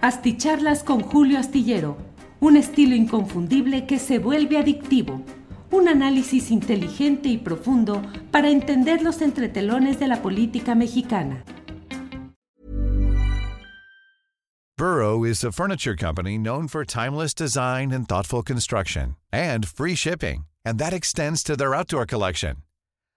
Asticharlas con Julio Astillero, un estilo inconfundible que se vuelve adictivo. Un análisis inteligente y profundo para entender los entretelones de la política mexicana. Burrow is a furniture company known for timeless design and thoughtful construction, and free shipping, and that extends to their outdoor collection.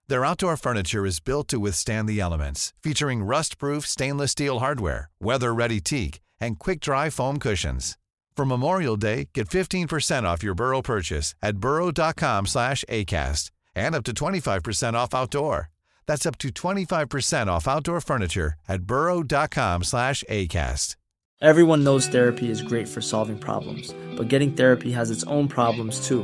Their outdoor furniture is built to withstand the elements, featuring rust-proof stainless steel hardware, weather-ready teak, and quick-dry foam cushions. For Memorial Day, get 15% off your Burrow purchase at burrow.com slash ACAST and up to 25% off outdoor. That's up to 25% off outdoor furniture at burrow.com slash ACAST. Everyone knows therapy is great for solving problems, but getting therapy has its own problems too,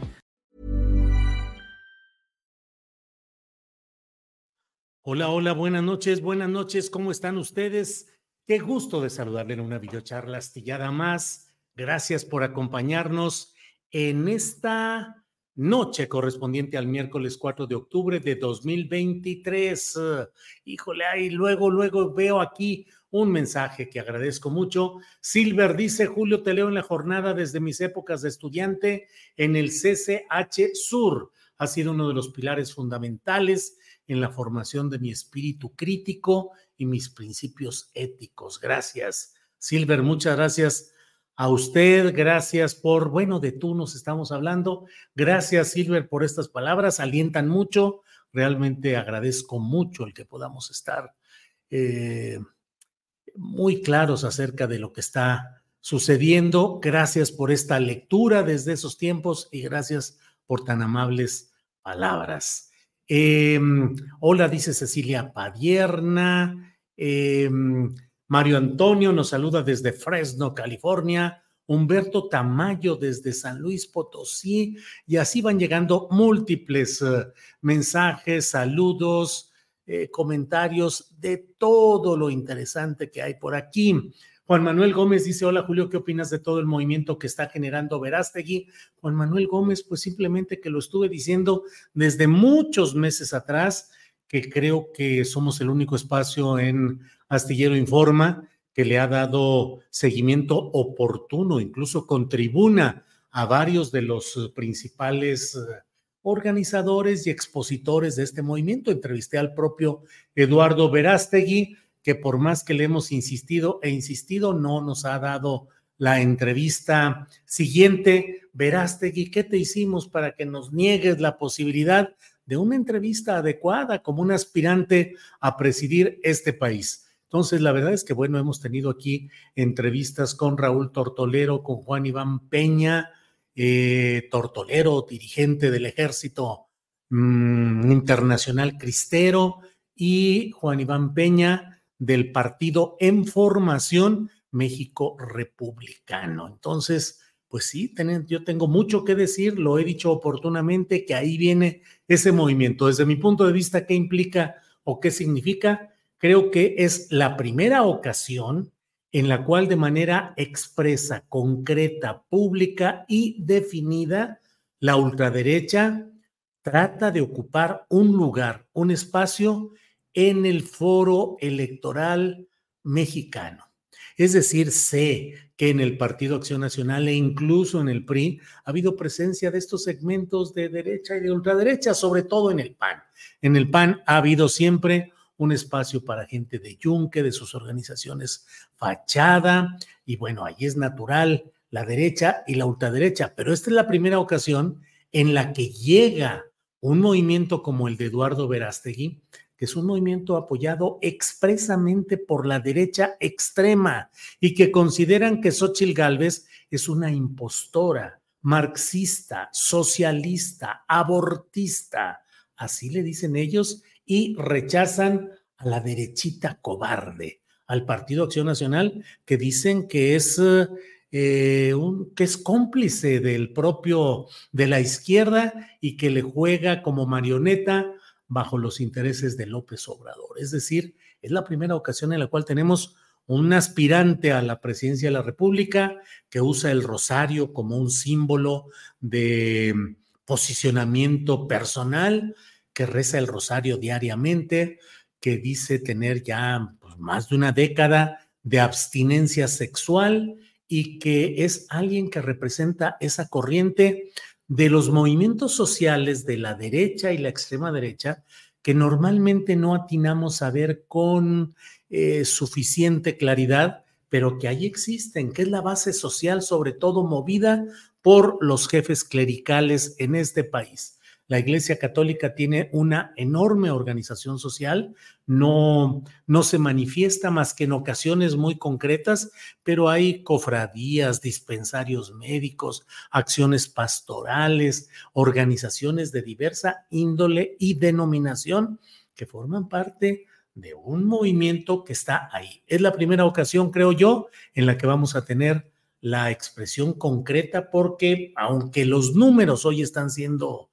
Hola, hola, buenas noches, buenas noches, ¿cómo están ustedes? Qué gusto de saludarle en una videocharla astillada más. Gracias por acompañarnos en esta noche correspondiente al miércoles 4 de octubre de 2023. híjole, ahí luego, luego veo aquí un mensaje que agradezco mucho. Silver dice, Julio, te leo en la jornada desde mis épocas de estudiante en el CCH Sur. Ha sido uno de los pilares fundamentales en la formación de mi espíritu crítico y mis principios éticos. Gracias, Silver, muchas gracias a usted, gracias por, bueno, de tú nos estamos hablando. Gracias, Silver, por estas palabras, alientan mucho. Realmente agradezco mucho el que podamos estar eh, muy claros acerca de lo que está sucediendo. Gracias por esta lectura desde esos tiempos y gracias por tan amables palabras. Em, hola, dice Cecilia Padierna. Em, Mario Antonio nos saluda desde Fresno, California. Humberto Tamayo desde San Luis Potosí. Y así van llegando múltiples eh, mensajes, saludos, eh, comentarios de todo lo interesante que hay por aquí. Juan Manuel Gómez dice, hola Julio, ¿qué opinas de todo el movimiento que está generando Verástegui? Juan Manuel Gómez, pues simplemente que lo estuve diciendo desde muchos meses atrás, que creo que somos el único espacio en Astillero Informa que le ha dado seguimiento oportuno, incluso con tribuna a varios de los principales eh, organizadores y expositores de este movimiento. Entrevisté al propio Eduardo Verástegui, que por más que le hemos insistido e insistido, no nos ha dado la entrevista siguiente. Verástegui, ¿qué te hicimos para que nos niegues la posibilidad de una entrevista adecuada como un aspirante a presidir este país? Entonces, la verdad es que, bueno, hemos tenido aquí entrevistas con Raúl Tortolero, con Juan Iván Peña, eh, Tortolero, dirigente del ejército mm, internacional cristero, y Juan Iván Peña, del partido en formación México Republicano. Entonces, pues sí, yo tengo mucho que decir, lo he dicho oportunamente, que ahí viene ese movimiento. Desde mi punto de vista, ¿qué implica o qué significa? Creo que es la primera ocasión en la cual de manera expresa, concreta, pública y definida, la ultraderecha trata de ocupar un lugar, un espacio en el foro electoral mexicano. Es decir, sé que en el Partido Acción Nacional e incluso en el PRI ha habido presencia de estos segmentos de derecha y de ultraderecha, sobre todo en el PAN. En el PAN ha habido siempre un espacio para gente de Yunque, de sus organizaciones fachada, y bueno, ahí es natural la derecha y la ultraderecha, pero esta es la primera ocasión en la que llega un movimiento como el de Eduardo Verástegui, que es un movimiento apoyado expresamente por la derecha extrema y que consideran que Xochitl Gálvez es una impostora, marxista, socialista, abortista, así le dicen ellos, y rechazan a la derechita cobarde, al Partido Acción Nacional, que dicen que es eh, que es cómplice del propio de la izquierda y que le juega como marioneta bajo los intereses de López Obrador. Es decir, es la primera ocasión en la cual tenemos un aspirante a la presidencia de la República que usa el rosario como un símbolo de posicionamiento personal, que reza el rosario diariamente, que dice tener ya pues, más de una década de abstinencia sexual y que es alguien que representa esa corriente de los movimientos sociales de la derecha y la extrema derecha que normalmente no atinamos a ver con eh, suficiente claridad, pero que ahí existen, que es la base social sobre todo movida por los jefes clericales en este país. La Iglesia Católica tiene una enorme organización social, no, no se manifiesta más que en ocasiones muy concretas, pero hay cofradías, dispensarios médicos, acciones pastorales, organizaciones de diversa índole y denominación que forman parte de un movimiento que está ahí. Es la primera ocasión, creo yo, en la que vamos a tener la expresión concreta porque aunque los números hoy están siendo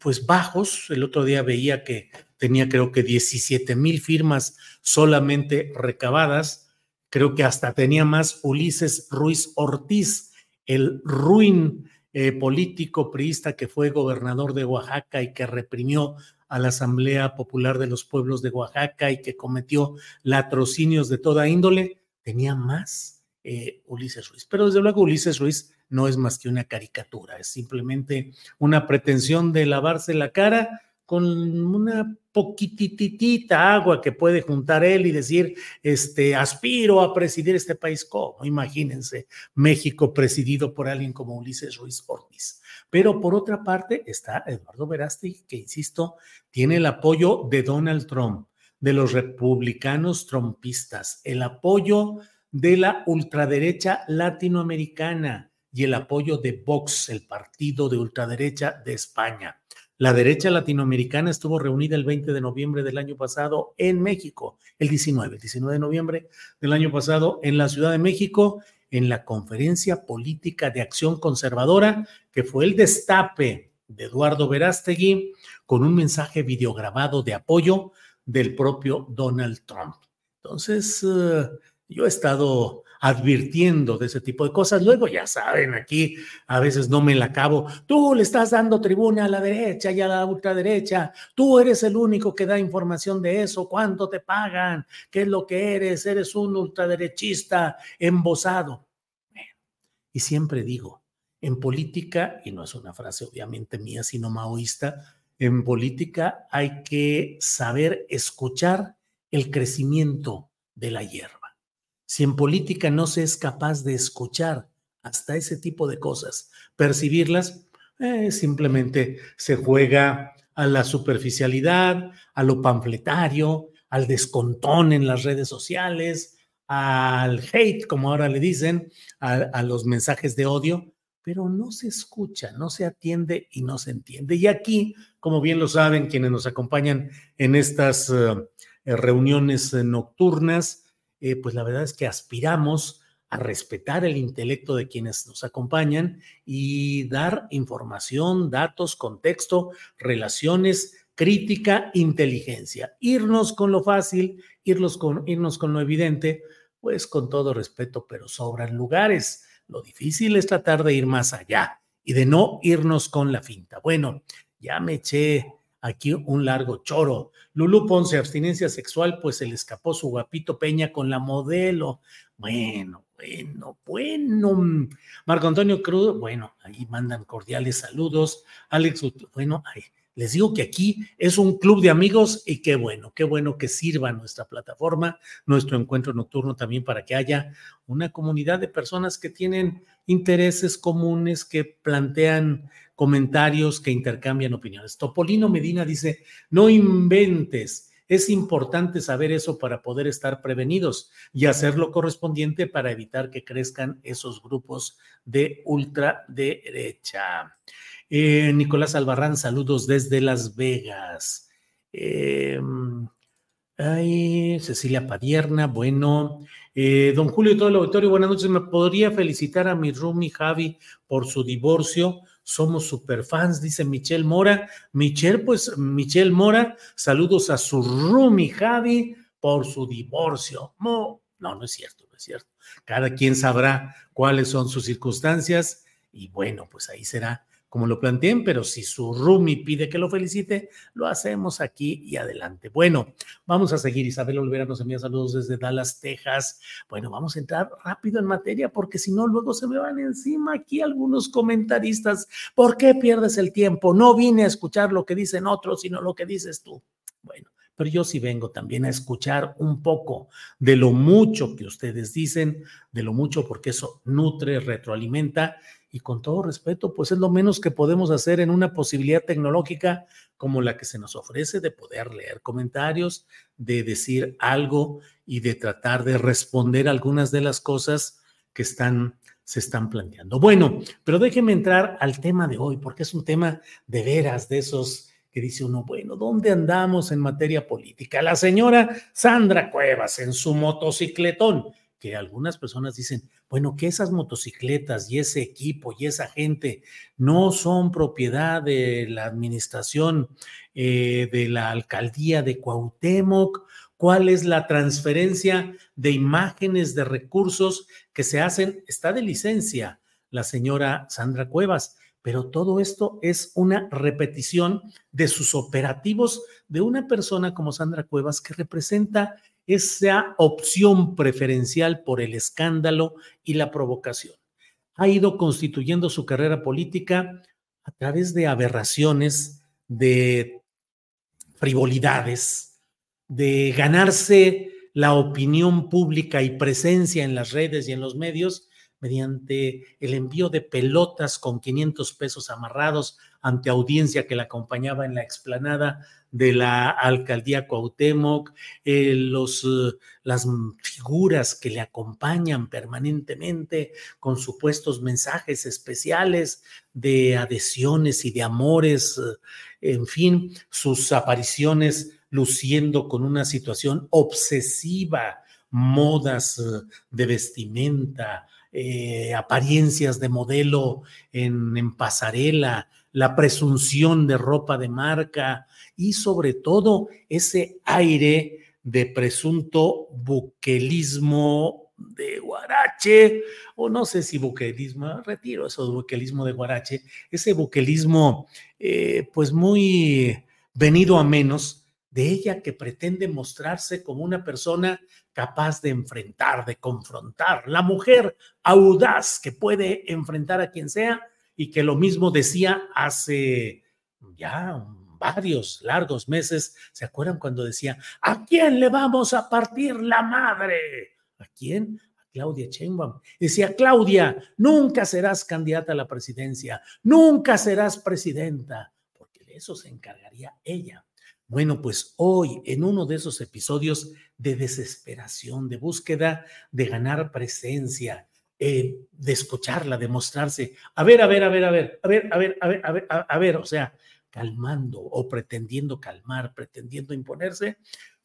pues bajos. El otro día veía que tenía creo que 17 mil firmas solamente recabadas. Creo que hasta tenía más Ulises Ruiz Ortiz, el ruin eh, político priista que fue gobernador de Oaxaca y que reprimió a la Asamblea Popular de los Pueblos de Oaxaca y que cometió latrocinios de toda índole, tenía más eh, Ulises Ruiz. Pero desde luego Ulises Ruiz no es más que una caricatura, es simplemente una pretensión de lavarse la cara con una poquititita agua que puede juntar él y decir, este, aspiro a presidir este país. ¿Cómo? Imagínense, México presidido por alguien como Ulises Ruiz Ortiz. Pero por otra parte está Eduardo Verástegui, que, insisto, tiene el apoyo de Donald Trump, de los republicanos trumpistas, el apoyo de la ultraderecha latinoamericana, y el apoyo de Vox, el partido de ultraderecha de España. La derecha latinoamericana estuvo reunida el 20 de noviembre del año pasado en México, el 19, el 19 de noviembre del año pasado en la Ciudad de México, en la Conferencia Política de Acción Conservadora, que fue el destape de Eduardo Verástegui con un mensaje videograbado de apoyo del propio Donald Trump. Entonces, eh, yo he estado advirtiendo de ese tipo de cosas. Luego, ya saben, aquí a veces no me la acabo. Tú le estás dando tribuna a la derecha y a la ultraderecha. Tú eres el único que da información de eso. ¿Cuánto te pagan? ¿Qué es lo que eres? Eres un ultraderechista embosado. Y siempre digo, en política, y no es una frase obviamente mía, sino maoísta, en política hay que saber escuchar el crecimiento de la hierba si en política no se es capaz de escuchar hasta ese tipo de cosas, percibirlas, eh, simplemente se juega a la superficialidad, a lo panfletario, al descontón en las redes sociales, al hate, como ahora le dicen, a, los mensajes de odio, pero no se escucha, no se atiende y no se entiende. Y aquí, como bien lo saben quienes nos acompañan en estas eh, reuniones eh, nocturnas, eh, pues la verdad es que aspiramos a respetar el intelecto de quienes nos acompañan y dar información, datos, contexto, relaciones, crítica, inteligencia. Irnos con lo fácil, irnos con, irnos con lo evidente, pues con todo respeto, pero sobran lugares. Lo difícil es tratar de ir más allá y de no irnos con la finta. Bueno, ya me eché aquí un largo choro. Lulú Ponce, abstinencia sexual, pues se le escapó su guapito Peña con la modelo. Bueno, bueno, bueno. Marco Antonio Cruz, bueno, ahí mandan cordiales saludos. Alex, bueno, les digo que aquí es un club de amigos y qué bueno, qué bueno que sirva nuestra plataforma, nuestro encuentro nocturno también para que haya una comunidad de personas que tienen intereses comunes, que plantean comentarios que intercambian opiniones. Topolino Medina dice, no inventes, es importante saber eso para poder estar prevenidos y hacer lo correspondiente para evitar que crezcan esos grupos de ultraderecha. Eh, Nicolás Albarrán, saludos desde Las Vegas. Eh, Ay, Cecilia Padierna, bueno. Eh, don Julio y todo el auditorio, buenas noches. ¿Me podría felicitar a mi Rumi Javi por su divorcio? Somos superfans, dice Michelle Mora. Michelle, pues, Michelle Mora, saludos a su Rumi Javi por su divorcio. No, no es cierto, no es cierto. Cada quien sabrá cuáles son sus circunstancias y bueno, pues ahí será como lo planteen, pero si su Rumi pide que lo felicite, lo hacemos aquí y adelante. Bueno, vamos a seguir. Isabel Olvera nos envía saludos desde Dallas, Texas. Bueno, vamos a entrar rápido en materia porque si no, luego se me van encima aquí algunos comentaristas. ¿Por qué pierdes el tiempo? No vine a escuchar lo que dicen otros, sino lo que dices tú. Bueno, pero yo sí vengo también a escuchar un poco de lo mucho que ustedes dicen, de lo mucho porque eso nutre, retroalimenta y con todo respeto, pues es lo menos que podemos hacer en una posibilidad tecnológica como la que se nos ofrece de poder leer comentarios, de decir algo y de tratar de responder algunas de las cosas que están se están planteando. Bueno, pero déjenme entrar al tema de hoy, porque es un tema de veras de esos que dice uno, bueno, ¿dónde andamos en materia política? La señora Sandra Cuevas en su motocicletón que algunas personas dicen, bueno, que esas motocicletas y ese equipo y esa gente no son propiedad de la administración eh, de la alcaldía de Cuauhtémoc, cuál es la transferencia de imágenes de recursos que se hacen, está de licencia la señora Sandra Cuevas, pero todo esto es una repetición de sus operativos de una persona como Sandra Cuevas que representa esa opción preferencial por el escándalo y la provocación. Ha ido constituyendo su carrera política a través de aberraciones, de frivolidades, de ganarse la opinión pública y presencia en las redes y en los medios mediante el envío de pelotas con 500 pesos amarrados ante audiencia que la acompañaba en la explanada de la alcaldía Cuauhtémoc, eh, los, eh, las figuras que le acompañan permanentemente con supuestos mensajes especiales de adhesiones y de amores, eh, en fin, sus apariciones luciendo con una situación obsesiva, modas de vestimenta, apariencias de modelo en, en pasarela, la presunción de ropa de marca y sobre todo ese aire de presunto buquelismo de Guarache, o no sé si buquelismo, retiro eso de buquelismo de Guarache, ese buquelismo eh, pues muy venido a menos de ella que pretende mostrarse como una persona capaz de enfrentar, de confrontar, la mujer audaz que puede enfrentar a quien sea y que lo mismo decía hace ya varios largos meses. ¿Se acuerdan cuando decía, ¿a quién le vamos a partir la madre? ¿A quién? A Claudia Sheinbaum. Decía, Claudia, nunca serás candidata a la presidencia, nunca serás presidenta, porque de eso se encargaría ella. Bueno, pues hoy, en uno de esos episodios de desesperación, de búsqueda de ganar presencia, eh, de escucharla, de mostrarse, a ver, a ver, a ver, a ver, a ver, a ver, a ver, a ver, a ver, o sea, calmando o pretendiendo calmar, pretendiendo imponerse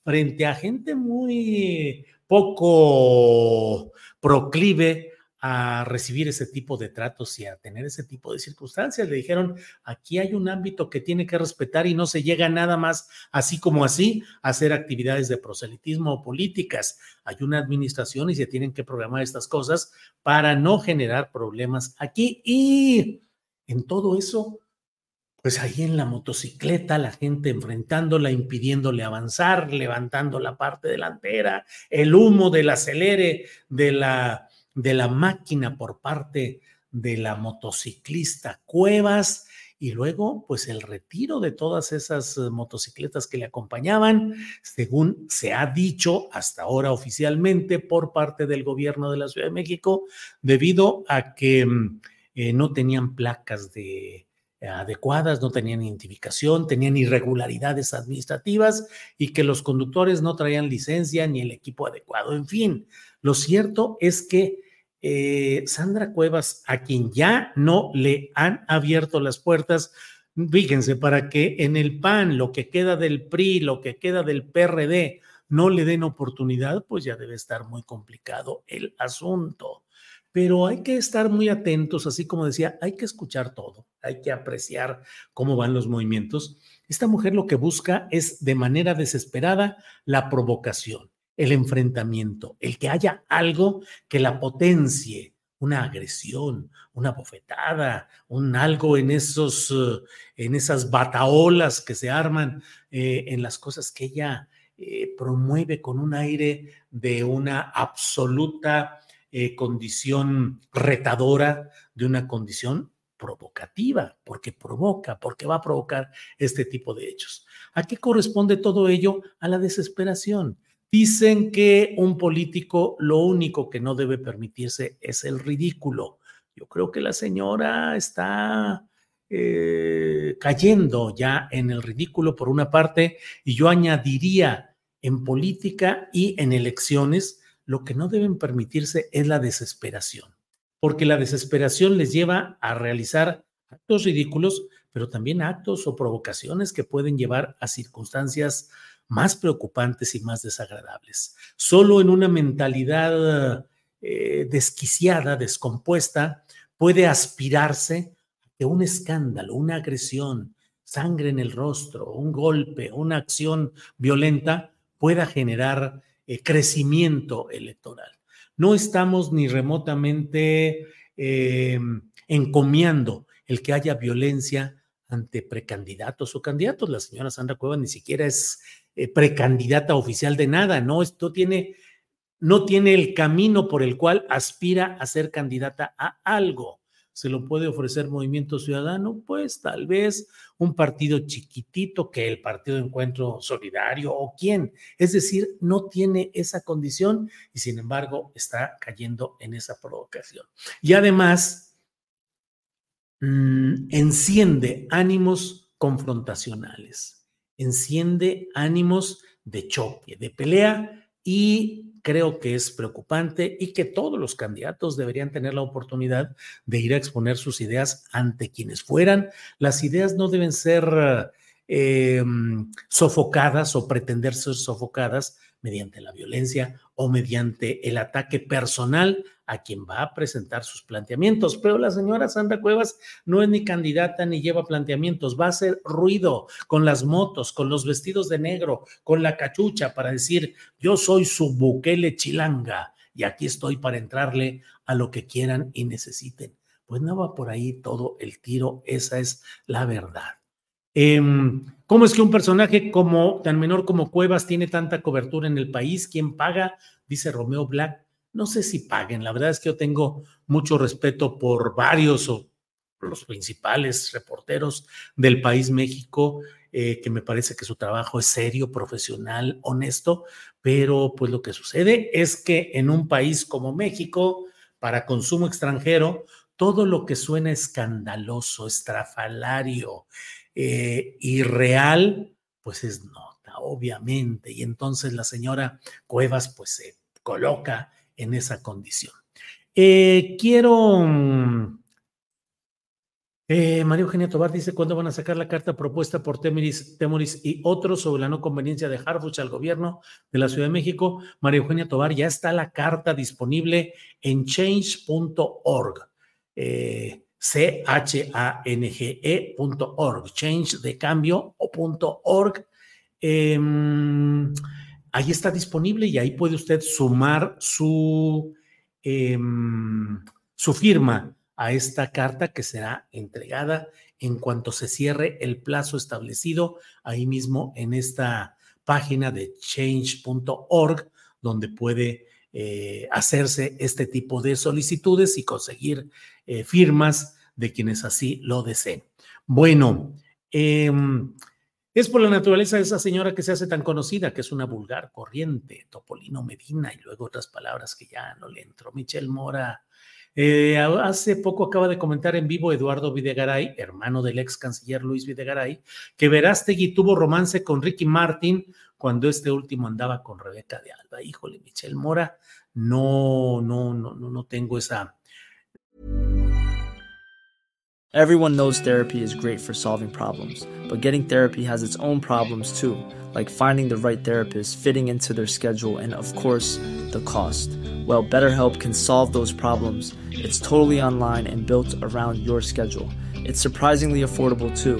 frente a gente muy poco proclive a recibir ese tipo de tratos y a tener ese tipo de circunstancias. Le dijeron, aquí hay un ámbito que tiene que respetar y no se llega nada más así como así a hacer actividades de proselitismo o políticas. Hay una administración y se tienen que programar estas cosas para no generar problemas aquí. Y en todo eso, pues ahí en la motocicleta, la gente enfrentándola, impidiéndole avanzar, levantando la parte delantera, el humo del acelere de la de la máquina por parte de la motociclista Cuevas y luego pues el retiro de todas esas eh, motocicletas que le acompañaban, según se ha dicho hasta ahora oficialmente por parte del gobierno de la Ciudad de México, debido a que mm, eh, no tenían placas de, adecuadas, no tenían identificación, tenían irregularidades administrativas y que los conductores no traían licencia ni el equipo adecuado. En fin, lo cierto es que eh, Sandra Cuevas, a quien ya no le han abierto las puertas, fíjense, para que en el PAN, lo que queda del PRI, lo que queda del PRD, no le den oportunidad, pues ya debe estar muy complicado el asunto. Pero hay que estar muy atentos, así como decía, hay que escuchar todo, hay que apreciar cómo van los movimientos. Esta mujer lo que busca es de manera desesperada la provocación, el enfrentamiento, el que haya algo que la potencie, una agresión, una bofetada, un algo en esos, eh, en esas bataolas que se arman eh, en las cosas que ella eh, promueve con un aire de una absoluta condición retadora, de una condición provocativa, porque provoca, porque va a provocar este tipo de hechos. ¿A qué corresponde todo ello? A la desesperación. Dicen que un político lo único que no debe permitirse es el ridículo. Yo creo que la señora está eh, cayendo ya en el ridículo por una parte y yo añadiría en política y en elecciones, lo que no deben permitirse es la desesperación, porque la desesperación les lleva a realizar actos ridículos, pero también actos o provocaciones que pueden llevar a circunstancias más preocupantes y más desagradables. Solo en una mentalidad eh, desquiciada, descompuesta, puede aspirarse a que un escándalo, una agresión, sangre en el rostro, un golpe, una acción violenta pueda generar eh, crecimiento electoral. No estamos ni remotamente em, encomiando el que haya violencia ante precandidatos o candidatos. La señora Sandra Cueva ni siquiera es eh, precandidata oficial de nada, ¿no? Esto tiene, no tiene el camino por el cual aspira a ser candidata a algo. ¿Se lo puede ofrecer Movimiento Ciudadano? Pues tal vez un partido chiquitito que el Partido Encuentro Solidario o quién. Es decir, no tiene esa condición y sin embargo está cayendo en esa provocación. Y además, mm, enciende ánimos confrontacionales enciende ánimos de choque, de pelea y creo que es preocupante y que todos los candidatos deberían tener la oportunidad de ir a exponer sus ideas ante quienes fueran. Las ideas no deben ser eh, sofocadas o pretender ser sofocadas mediante la violencia o mediante el ataque personal a quien va a presentar sus planteamientos. Pero la señora Sandra Cuevas no es ni candidata ni lleva planteamientos, va a hacer ruido con las motos, con los vestidos de negro, con la cachucha para decir, yo soy su buquele chilanga y aquí estoy para entrarle a lo que quieran y necesiten. Pues no va por ahí todo el tiro, esa es la verdad. Em, ¿Cómo es que un personaje como tan menor como Cuevas tiene tanta cobertura en el país? ¿Quién paga? Dice Romeo Black. No sé si paguen. La verdad es que yo tengo mucho respeto por varios o los principales reporteros del país México, eh, que me parece que su trabajo es serio, profesional, honesto, pero pues lo que sucede es que en un país como México, para consumo extranjero, todo lo que suena escandaloso, estrafalario, eh, irreal, pues es nota, obviamente. Y entonces la señora Cuevas pues se coloca en esa condición. Eh, quiero... Mm, eh, María Eugenia Tobar dice, ¿cuándo van a sacar la carta propuesta por Temoris, y otros sobre la no conveniencia de Harfuch al gobierno de la Ciudad de México? María Eugenia Tobar, ya está la carta disponible en change.org. C-H-A-N-G-E.org, change de cambio o punto org. Em, ahí está disponible y ahí puede usted sumar su, em, su firma a esta carta que será entregada en cuanto se cierre el plazo establecido ahí mismo en esta página de change.org, donde puede eh, hacerse este tipo de solicitudes y conseguir eh, firmas de quienes así lo deseen. Bueno, em, es por la naturaleza de esa señora que se hace tan conocida, que es una vulgar corriente, Topolino Medina y luego otras palabras que ya no le entró. Michelle Mora. Eh, hace poco acaba de comentar en vivo Eduardo Videgaray, hermano del ex canciller Luis Videgaray, que Verástegui tuvo romance con Ricky Martin cuando este último andaba con Rebeca de Alba. Híjole, Michelle Mora, no, no, no, no, no tengo esa Everyone knows therapy is great for solving problems, but getting therapy has its own problems too, like finding the right therapist, fitting into their schedule, and of course, the cost. Well, BetterHelp can solve those problems. It's totally online and built around your schedule. It's surprisingly affordable too.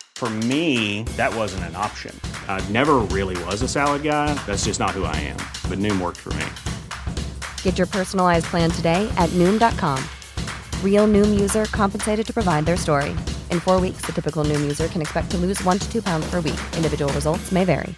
For me, that wasn't an option. I never really was a salad guy. That's just not who I am. But Noom worked for me. Get your personalized plan today at Noom.com. Real Noom user compensated to provide their story. In four weeks, the typical Noom user can expect to lose one to two pounds per week. Individual results may vary.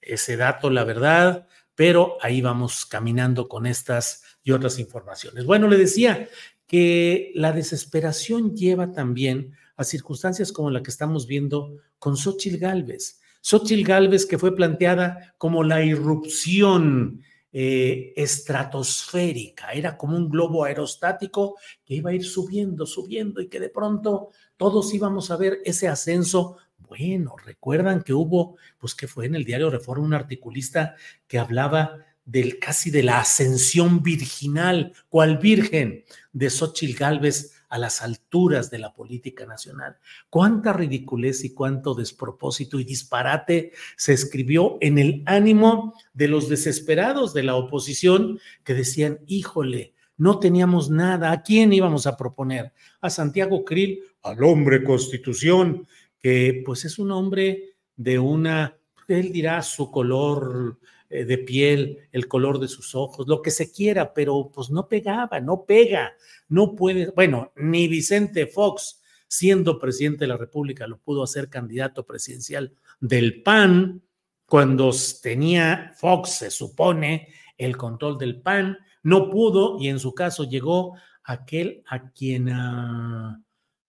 Ese dato, la verdad, pero ahí vamos caminando con estas y otras informaciones. Bueno, le decía que la desesperación lleva también a circunstancias como la que estamos viendo con Xochitl Galvez. Xochitl Galvez que fue planteada como la irrupción eh, estratosférica, era como un globo aerostático que iba a ir subiendo, subiendo y que de pronto todos íbamos a ver ese ascenso. Bueno, recuerdan que hubo, pues que fue en el diario Reforma un articulista que hablaba del casi de la ascensión virginal, cual virgen de Xochitl Galvez a las alturas de la política nacional. Cuánta ridiculez y cuánto despropósito y disparate se escribió en el ánimo de los desesperados de la oposición que decían, híjole, no teníamos nada, ¿a quién íbamos a proponer? A Santiago Krill, al hombre constitución, que pues es un hombre de una, él dirá su color de piel, el color de sus ojos, lo que se quiera, pero pues no pegaba, no pega, no puede, bueno, ni Vicente Fox, siendo presidente de la República, lo pudo hacer candidato presidencial del PAN, cuando tenía Fox, se supone, el control del PAN, no pudo y en su caso llegó aquel a quien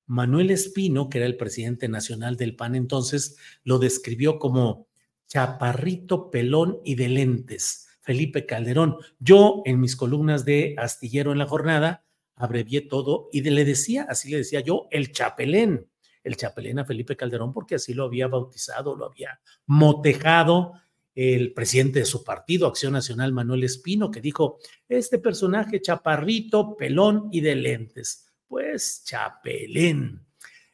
Manuel Espino, que era el presidente nacional del PAN entonces, lo describió como chaparrito, pelón y de lentes, Felipe Calderón. Yo en mis columnas de Astillero en la jornada abrevié todo y le decía, así le decía yo, el chapelén, el chapelén a Felipe Calderón porque así lo había bautizado, lo había motejado el presidente de su partido, Acción Nacional, Manuel Espino, que dijo, este personaje chaparrito, pelón y de lentes. Pues chapelén.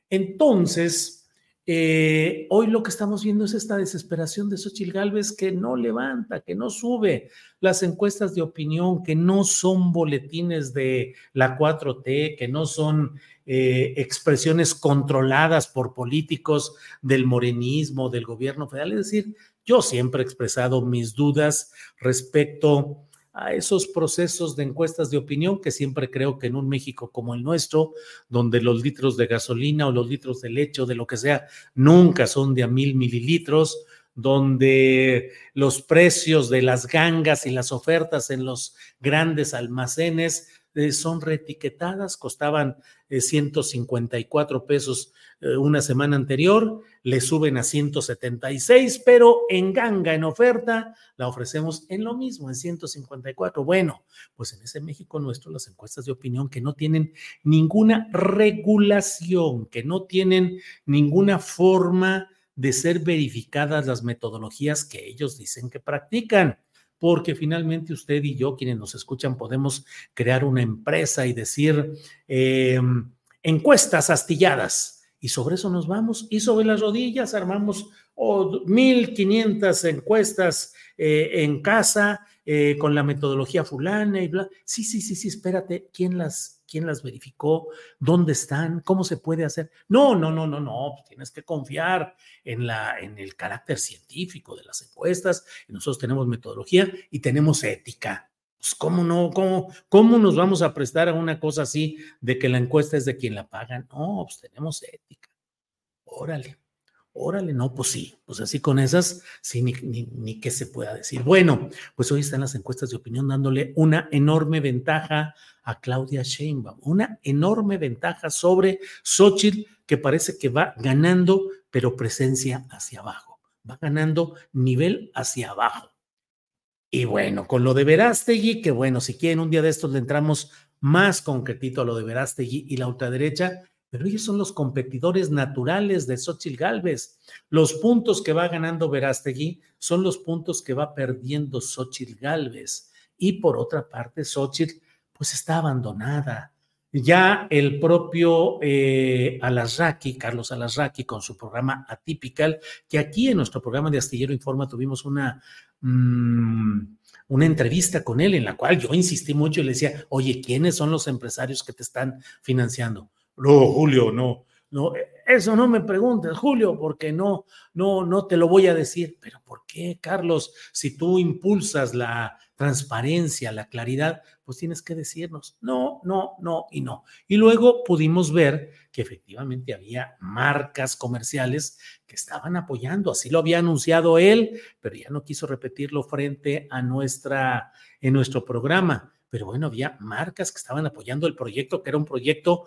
Entonces, eh, hoy lo que estamos viendo es esta desesperación de Xochitl Gálvez que no levanta, que no sube las encuestas de opinión, que no son boletines de la 4T, que no son eh, expresiones controladas por políticos del morenismo, del gobierno federal. Es decir, yo siempre he expresado mis dudas respecto a esos procesos de encuestas de opinión que siempre creo que en un México como el nuestro, donde los litros de gasolina o los litros de leche o de lo que sea nunca son de a mil mililitros, donde los precios de las gangas y las ofertas en los grandes almacenes eh, son reetiquetadas, costaban 154 eh, pesos eh, una semana anterior, le suben a 176, pero en ganga, en oferta, la ofrecemos en lo mismo, en 154. Bueno, pues en ese México nuestro, las encuestas de opinión que no tienen ninguna regulación, que no tienen ninguna forma de ser verificadas las metodologías que ellos dicen que practican porque finalmente usted y yo, quienes nos escuchan, podemos crear una empresa y decir eh, encuestas astilladas. Y sobre eso nos vamos. Y sobre las rodillas armamos oh, 1500 encuestas eh, en casa eh, con la metodología fulana y bla. Sí, sí, sí, sí, espérate, ¿quién las, quién las verificó? ¿Dónde están? ¿Cómo se puede hacer? No, no, no, no, no, pues tienes que confiar en, la, en el carácter científico de las encuestas. Nosotros tenemos metodología y tenemos ética. Pues, ¿cómo no? ¿Cómo, ¿Cómo nos vamos a prestar a una cosa así de que la encuesta es de quien la paga? No, pues tenemos ética. Órale, órale, no, pues sí, pues así con esas, sí, ni, ni, que se pueda decir. Bueno, pues hoy están las encuestas de opinión dándole una enorme ventaja a Claudia Sheinbaum, una enorme ventaja sobre Xochitl, que parece que va ganando pero presencia hacia abajo. Va ganando nivel hacia abajo. Y bueno, con lo de Verástegui, que bueno, si quieren un día de estos le entramos más concretito a lo de Verástegui y la ultraderecha, pero ellos son los competidores naturales de Xochitl Galvez. Los puntos que va ganando Verástegui son los puntos que va perdiendo Xochitl Galvez. Y por otra parte, Xochitl pues está abandonada. Ya el propio eh, Alasraqui, Carlos Alasraqui, con su programa Atypical, que aquí en nuestro programa de Astillero Informa tuvimos una, mm, una entrevista con él en la cual yo insistí mucho y le decía, oye, ¿quiénes son los empresarios que te están financiando? No, Julio, no, no, eso no me preguntes, Julio, porque no, no, no te lo voy a decir. Pero ¿por qué, Carlos? Si tú impulsas la transparencia, la claridad, pues tienes que decirnos no, no, no y no. Y luego pudimos ver que efectivamente había marcas comerciales que estaban apoyando, así lo había anunciado él, pero ya no quiso repetirlo frente a nuestra, en nuestro programa. Pero bueno, había marcas que estaban apoyando el proyecto, que era un proyecto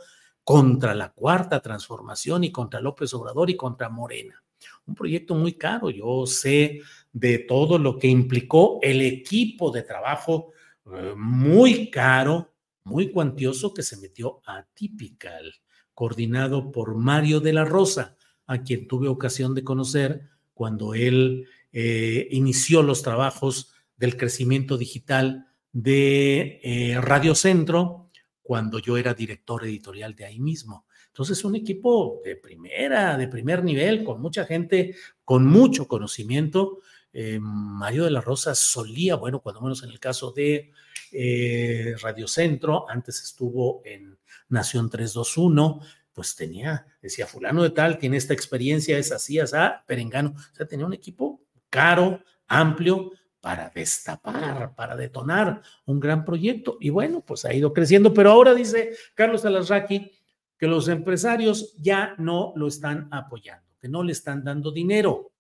contra la cuarta transformación y contra López Obrador y contra Morena. Un proyecto muy caro, yo sé de todo lo que implicó el equipo de trabajo eh, muy caro, muy cuantioso que se metió a Typical, coordinado por Mario de la Rosa, a quien tuve ocasión de conocer cuando él eh, inició los trabajos del crecimiento digital de eh, Radio Centro cuando yo era director editorial de ahí mismo. Entonces, un equipo de primera, de primer nivel, con mucha gente, con mucho conocimiento. Eh, Mario de la Rosa solía, bueno, cuando menos en el caso de eh, Radio Centro, antes estuvo en Nación 321, pues tenía, decía fulano de tal, tiene esta experiencia, es así, así, perengano, o sea, tenía un equipo caro, amplio, para destapar, para detonar un gran proyecto. Y bueno, pues ha ido creciendo, pero ahora dice Carlos Alasraqui que los empresarios ya no lo están apoyando, que no le están dando dinero.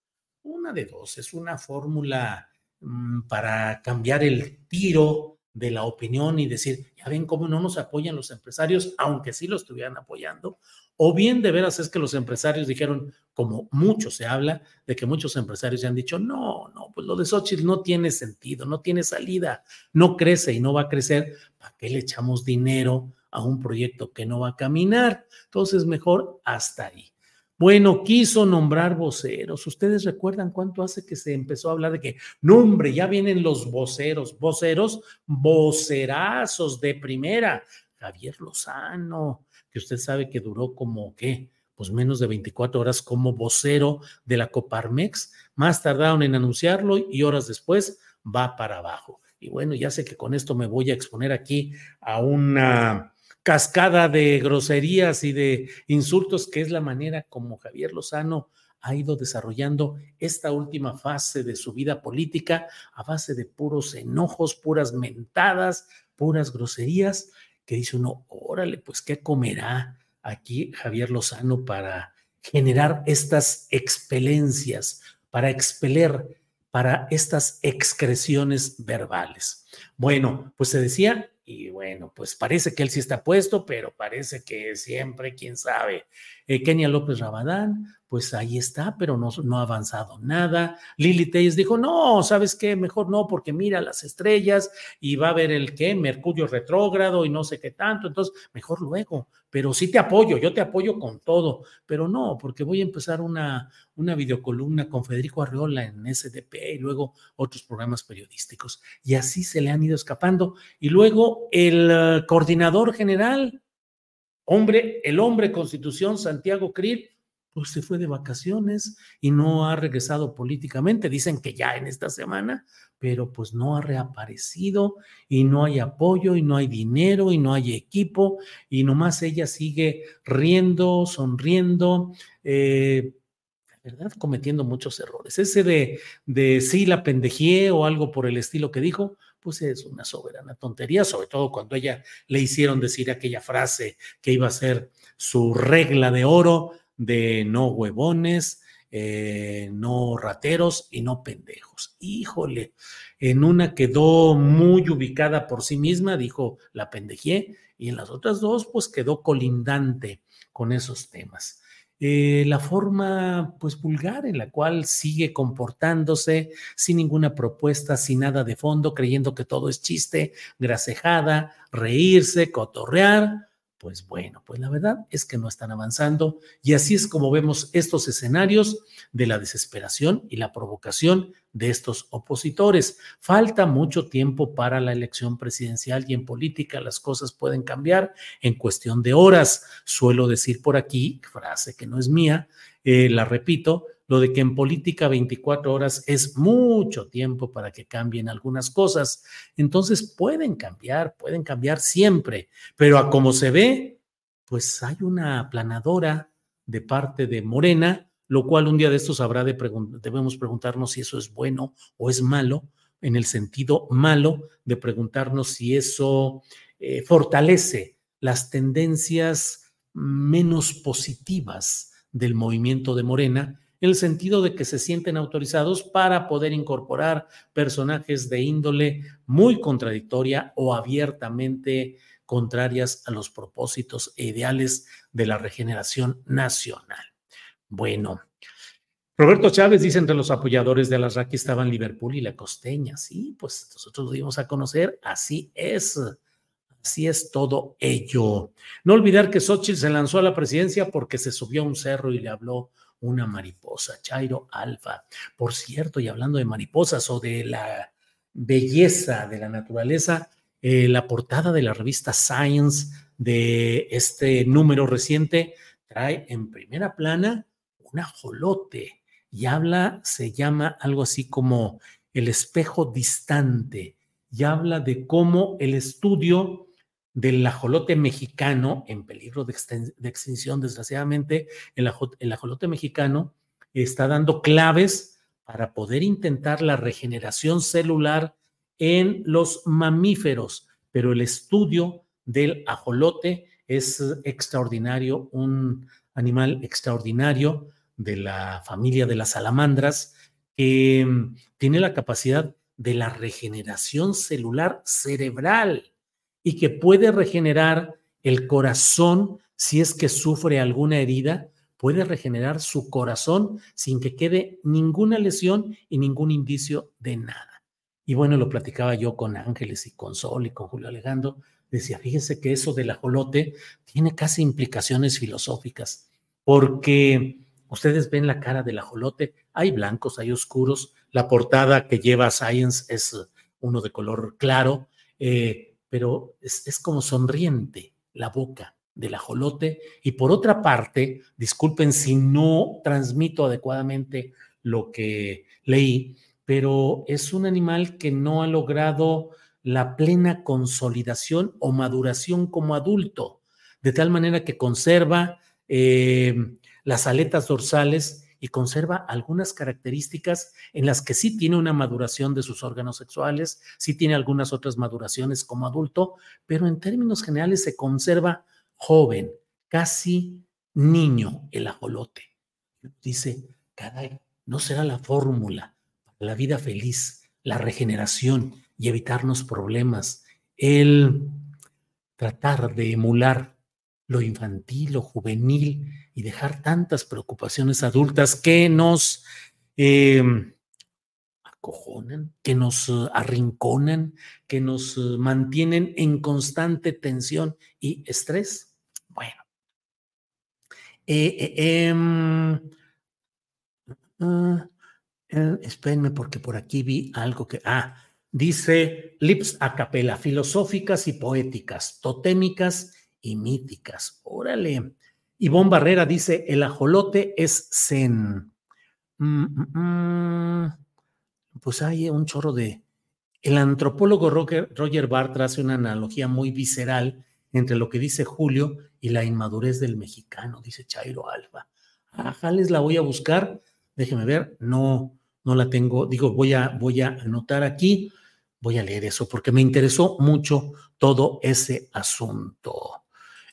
Una de dos, es una fórmula mm, para cambiar el tiro de la opinión y decir, ya ven cómo no nos apoyan los empresarios, aunque sí lo estuvieran apoyando, o bien de veras es que los empresarios dijeron, como mucho se habla, de que muchos empresarios ya han dicho, no, no, pues lo de Xochitl no tiene sentido, no tiene salida, no crece y no va a crecer, ¿para qué le echamos dinero a un proyecto que no va a caminar? Entonces, mejor hasta ahí. Bueno, quiso nombrar voceros. ¿Ustedes recuerdan cuánto hace que se empezó a hablar de que, no, hombre, ya vienen los voceros, voceros, vocerazos de primera? Javier Lozano, que usted sabe que duró como, ¿qué? Pues menos de 24 horas como vocero de la Coparmex. Más tardaron en anunciarlo y horas después va para abajo. Y bueno, ya sé que con esto me voy a exponer aquí a una cascada de groserías y de insultos, que es la manera como Javier Lozano ha ido desarrollando esta última fase de su vida política a base de puros enojos, puras mentadas, puras groserías, que dice uno, órale, pues ¿qué comerá aquí Javier Lozano para generar estas expelencias, para expeler, para estas excreciones verbales? Bueno, pues se decía y bueno, pues parece que él sí está puesto, pero parece que siempre, quién sabe. Eh, Kenia López Rabadán, pues ahí está, pero no, no ha avanzado nada. Lili Telles dijo, no, ¿sabes qué? Mejor no, porque mira las estrellas y va a ver el qué, Mercurio retrógrado y no sé qué tanto, entonces mejor luego, pero sí te apoyo, yo te apoyo con todo, pero no, porque voy a empezar una, una videocolumna con Federico Arreola en SDP y luego otros programas periodísticos. Y así se le han ido escapando. Y luego el uh, coordinador general, hombre, el hombre Constitución, Santiago Krill, pues se fue de vacaciones y no ha regresado políticamente. Dicen que ya en esta semana, pero pues no ha reaparecido y no hay apoyo y no hay dinero y no hay equipo y nomás ella sigue riendo, sonriendo, eh, ¿verdad? Cometiendo muchos errores. Ese de, de sí la pendejé o algo por el estilo que dijo, pues es una soberana tontería, sobre todo cuando ella le hicieron decir aquella frase que iba a ser su regla de oro de no huevones, eh, no rateros y no pendejos. Híjole, en una quedó muy ubicada por sí misma, dijo la pendejé, y en las otras dos, pues quedó colindante con esos temas. Eh, la forma pues vulgar en la cual sigue comportándose sin ninguna propuesta, sin nada de fondo, creyendo que todo es chiste, grasejada, reírse, cotorrear pues bueno, pues la verdad es que no están avanzando. Y así es como vemos estos escenarios de la desesperación y la provocación de estos opositores. Falta mucho tiempo para la elección presidencial y en política las cosas pueden cambiar en cuestión de horas. Suelo decir por aquí, frase que no es mía, eh, la repito, lo de que en política 24 horas es mucho tiempo para que cambien algunas cosas. Entonces pueden cambiar, pueden cambiar siempre, pero a como se ve, pues hay una aplanadora de parte de Morena, lo cual un día de estos habrá de debemos preguntarnos si eso es bueno o es malo, en el sentido malo de preguntarnos si eso eh, fortalece las tendencias menos positivas del movimiento de Morena en el sentido de que se sienten autorizados para poder incorporar personajes de índole muy contradictoria o abiertamente contrarias a los propósitos e ideales de la regeneración nacional. Bueno, Roberto Chávez dice entre los apoyadores de Alasraqui estaban Liverpool y la Costeña. Sí, pues nosotros lo dimos a conocer, así es. Así es todo ello. No olvidar que Xochitl se lanzó a la presidencia porque se subió a un cerro y le habló una mariposa, Chairo Alfa. Por cierto, y hablando de mariposas o de la belleza de la naturaleza, eh, la portada de la revista Science de este número reciente trae en primera plana un ajolote y habla, se llama algo así como el espejo distante y habla de cómo el estudio del ajolote mexicano en peligro de, extinción, desgraciadamente, el, ajolote mexicano está dando claves para poder intentar la regeneración celular en los mamíferos, pero el estudio del ajolote es extraordinario, un animal extraordinario de la familia de las salamandras que mm, tiene la capacidad de la regeneración celular cerebral y que puede regenerar el corazón si es que sufre alguna herida, puede regenerar su corazón sin que quede ninguna lesión y ningún indicio de nada. Y bueno, lo platicaba yo con Ángeles y con Sol y con Julio Alejandro. Decía, fíjense que eso del ajolote tiene casi implicaciones filosóficas, porque ustedes ven la cara del ajolote, hay blancos, hay oscuros, la portada que lleva Science es uno de color claro, eh, pero es, como sonriente la boca del ajolote. Y por otra parte, disculpen si no transmito adecuadamente lo que leí, pero es un animal que no ha logrado la plena consolidación o maduración como adulto, de tal manera que conserva eh, las aletas dorsales y conserva algunas características en las que sí tiene una maduración de sus órganos sexuales, sí tiene algunas otras maduraciones como adulto, pero en términos generales se conserva joven, casi niño el ajolote. Dice, caray, no será la fórmula para la vida feliz, la regeneración y evitarnos problemas, el tratar de emular lo infantil, lo juvenil y dejar tantas preocupaciones adultas que nos em, acojonan, que nos eh, arrinconan, que nos eh, mantienen en constante tensión y estrés. Bueno. Eh, em, ah, espérenme porque por aquí vi algo que... Ah, dice Lips a capela, filosóficas y poéticas, totémicas y míticas. Órale. Ivonne Barrera dice, el ajolote es zen. Mm, mm, mm. Pues hay un chorro de... El antropólogo Roger, Roger Bartra hace una analogía muy visceral entre lo que dice Julio y la inmadurez del mexicano, dice Chairo Alba. Ajá, les la voy a buscar. Déjeme ver, no, no la tengo. Digo, voy a, voy a anotar aquí, voy a leer eso porque me interesó mucho todo ese asunto.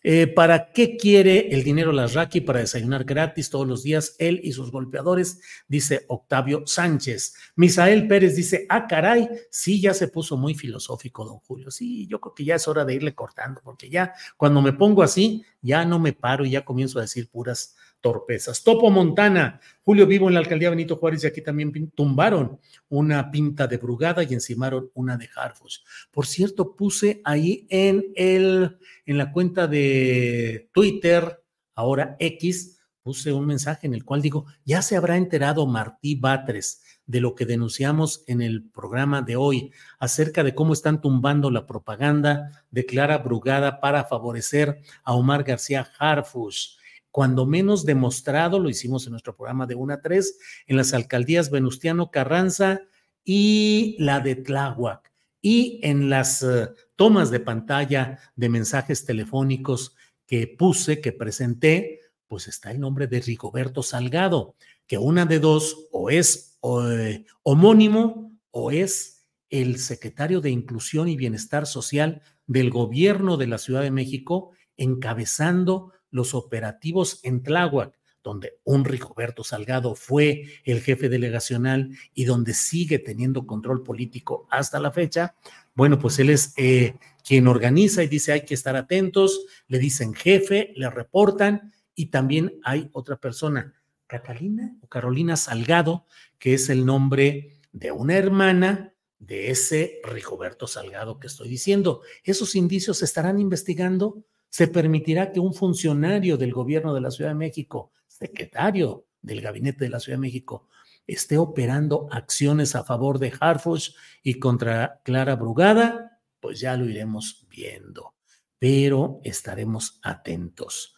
Eh, ¿Para qué quiere el dinero Lasraki? Para desayunar gratis todos los días, él y sus golpeadores, dice Octavio Sánchez. Misael Pérez dice, ah, caray, sí, ya se puso muy filosófico, don Julio. Sí, yo creo que ya es hora de irle cortando, porque ya cuando me pongo así, ya no me paro y ya comienzo a decir puras torpezas. Topo Montana, Julio Vivo en la alcaldía Benito Juárez y aquí también tumbaron una pinta de Brugada y encimaron una de Harfus. Por cierto, puse ahí en, el, en la cuenta de Twitter, ahora X, puse un mensaje en el cual digo, ya se habrá enterado Martí Batres de lo que denunciamos en el programa de hoy acerca de cómo están tumbando la propaganda de Clara Brugada para favorecer a Omar García Harfush cuando menos demostrado, lo hicimos en nuestro programa de 1 a 3, en las alcaldías Venustiano Carranza y la de Tláhuac, y en las uh, tomas de pantalla de mensajes telefónicos que puse, que presenté, pues está el nombre de Rigoberto Salgado, que una de dos o es eh, homónimo o es el secretario de Inclusión y Bienestar Social del gobierno de la Ciudad de México, encabezando los operativos en Tláhuac, donde un Rigoberto Salgado fue el jefe delegacional y donde sigue teniendo control político hasta la fecha, bueno, pues él es eh, quien organiza y dice hay que estar atentos, le dicen jefe, le reportan y también hay otra persona, Catalina o Carolina Salgado, que es el nombre de una hermana de ese Rigoberto Salgado que estoy diciendo. ¿Esos indicios se estarán investigando? Se permitirá que un funcionario del gobierno de la Ciudad de México, secretario del gabinete de la Ciudad de México, esté operando acciones a favor de Harfush y contra Clara Brugada, pues ya lo iremos viendo, pero estaremos atentos.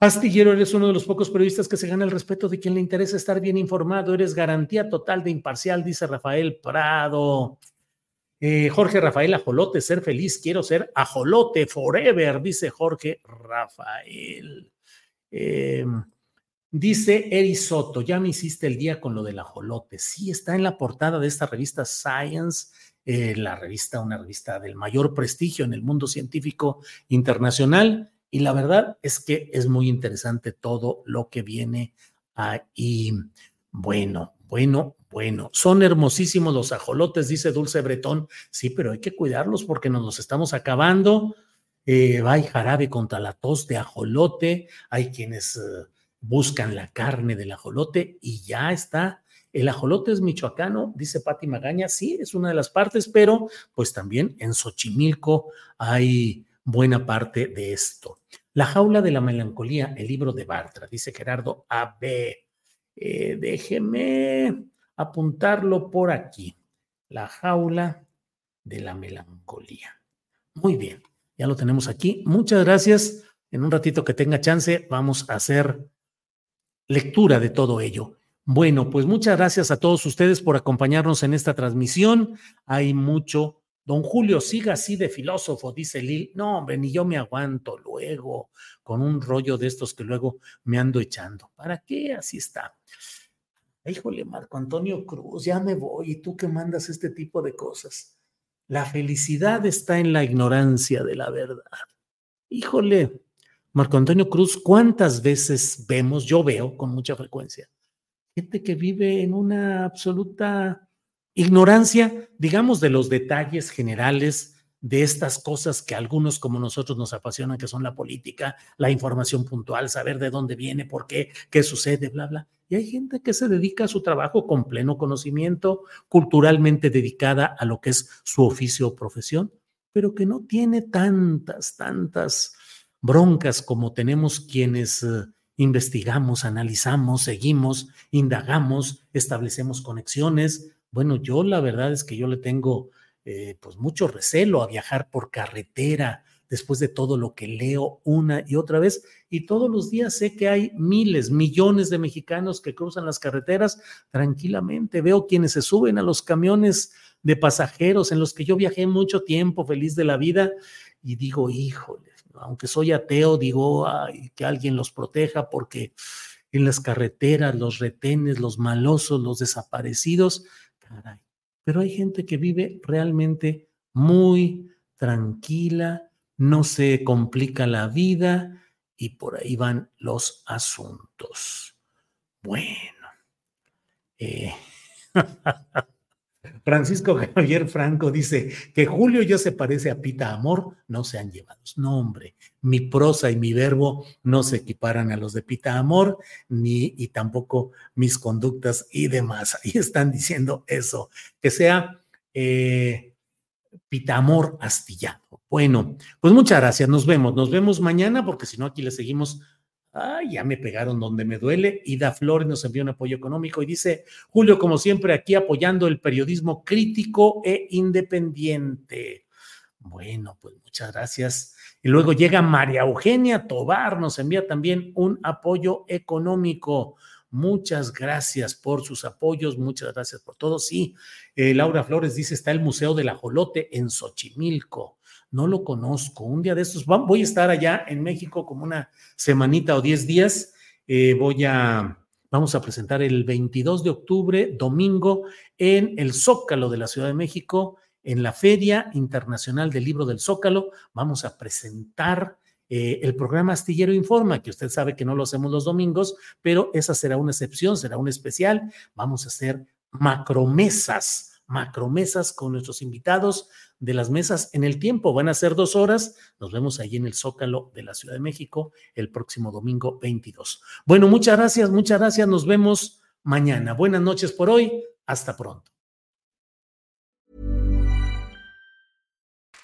Astillero, eres uno de los pocos periodistas que se gana el respeto de quien le interesa estar bien informado. Eres garantía total de imparcial, dice Rafael Prado. Eh, Jorge Rafael Ajolote, ser feliz, quiero ser ajolote forever, dice Jorge Rafael. Em, dice Eri Soto, ya me hiciste el día con lo del ajolote. Sí, está en la portada de esta revista Science, eh, la revista, una revista del mayor prestigio en el mundo científico internacional. Y la verdad es que es muy interesante todo lo que viene ahí. Bueno, bueno, bueno, son hermosísimos los ajolotes, dice Dulce Bretón. Sí, pero hay que cuidarlos porque nos los estamos acabando. Eh, hay jarabe contra la tos de ajolote. Hay quienes eh, buscan la carne del ajolote y ya está. El ajolote es michoacano, dice Pati Magaña. Sí, es una de las partes, pero pues también en Xochimilco hay buena parte de esto. La jaula de la melancolía, el libro de Bartra, dice Gerardo A.B. Eh, déjeme apuntarlo por aquí. La jaula de la melancolía. Muy bien, ya lo tenemos aquí. Muchas gracias. En un ratito que tenga chance, vamos a hacer lectura de todo ello. Bueno, pues muchas gracias a todos ustedes por acompañarnos en esta transmisión. Hay mucho. Don Julio, siga así de filósofo, dice Lil. No, hombre, ni yo me aguanto luego con un rollo de estos que luego me ando echando. ¿Para qué? Así está. Híjole, Marco Antonio Cruz, ya me voy y tú que mandas este tipo de cosas. La felicidad está en la ignorancia de la verdad. Híjole, Marco Antonio Cruz, ¿cuántas veces vemos, yo veo con mucha frecuencia, gente que vive en una absoluta ignorancia, digamos, de los detalles generales de estas cosas que algunos como nosotros nos apasionan, que son la política, la información puntual, saber de dónde viene, por qué, qué sucede, bla, bla. Hay gente que se dedica a su trabajo con pleno conocimiento, culturalmente dedicada a lo que es su oficio o profesión, pero que no tiene tantas, tantas broncas como tenemos quienes eh, investigamos, analizamos, seguimos, indagamos, establecemos conexiones. Bueno, yo la verdad es que yo le tengo eh, pues mucho recelo a viajar por carretera después de todo lo que leo una y otra vez. Y todos los días sé que hay miles, millones de mexicanos que cruzan las carreteras tranquilamente. Veo quienes se suben a los camiones de pasajeros en los que yo viajé mucho tiempo, feliz de la vida, y digo, híjole, aunque soy ateo, digo, que alguien los proteja porque en las carreteras, los retenes, los malosos, los desaparecidos, caray, pero hay gente que vive realmente muy tranquila, no se complica la vida y por ahí van los asuntos. Bueno, eh, Francisco Javier Franco dice que Julio ya se parece a Pita Amor, no sean llevados. No, hombre, mi prosa y mi verbo no se equiparan a los de Pita Amor, ni y tampoco mis conductas y demás. Ahí están diciendo eso, que sea eh, Pita Amor astillado. Bueno, pues muchas gracias, nos vemos, nos vemos mañana, porque si no, aquí le seguimos Ay, ya me pegaron donde me duele. Ida Flores nos envió un apoyo económico y dice, Julio, como siempre, aquí apoyando el periodismo crítico e independiente. Bueno, pues muchas gracias. Y luego llega María Eugenia Tobar, nos envía también un apoyo económico. Muchas gracias por sus apoyos, muchas gracias por todo. Sí, eh, Laura Flores dice, está el Museo del Ajolote en Xochimilco no lo conozco. Un día de estos, voy a estar allá en México como una semanita o diez días. Eh, voy a, vamos a presentar el 22 de octubre, domingo, en el Zócalo de la Ciudad de México, en la Feria Internacional del Libro del Zócalo. Vamos a presentar eh, el programa Astillero Informa, que usted sabe que no lo hacemos los domingos, pero esa será una excepción, será un especial. Vamos a hacer macromesas macromesas con nuestros invitados de las mesas en el tiempo. Van a ser dos horas. Nos vemos allí en el Zócalo de la Ciudad de México el próximo domingo 22. Bueno, muchas gracias, muchas gracias. Nos vemos mañana. Buenas noches por hoy. Hasta pronto.